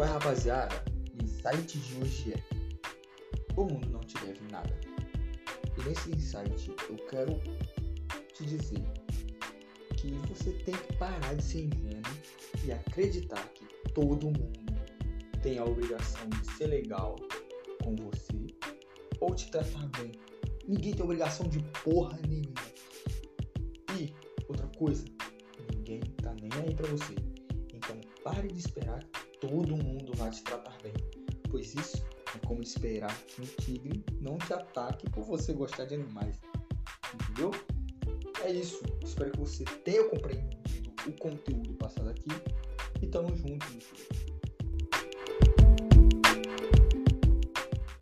qual é, rapaziada? Insight de hoje é: o mundo não te deve nada. E nesse insight eu quero te dizer que você tem que parar de ser ingênuo e acreditar que todo mundo tem a obrigação de ser legal com você ou te tratar bem. Ninguém tem obrigação de porra nenhuma. E outra coisa, ninguém tá nem aí pra você. Então pare de esperar todo mundo vai te tratar bem. Pois isso é como esperar que um tigre não te ataque por você gostar de animais. Entendeu? É isso. Espero que você tenha compreendido o conteúdo passado aqui. E tamo junto, meu filho.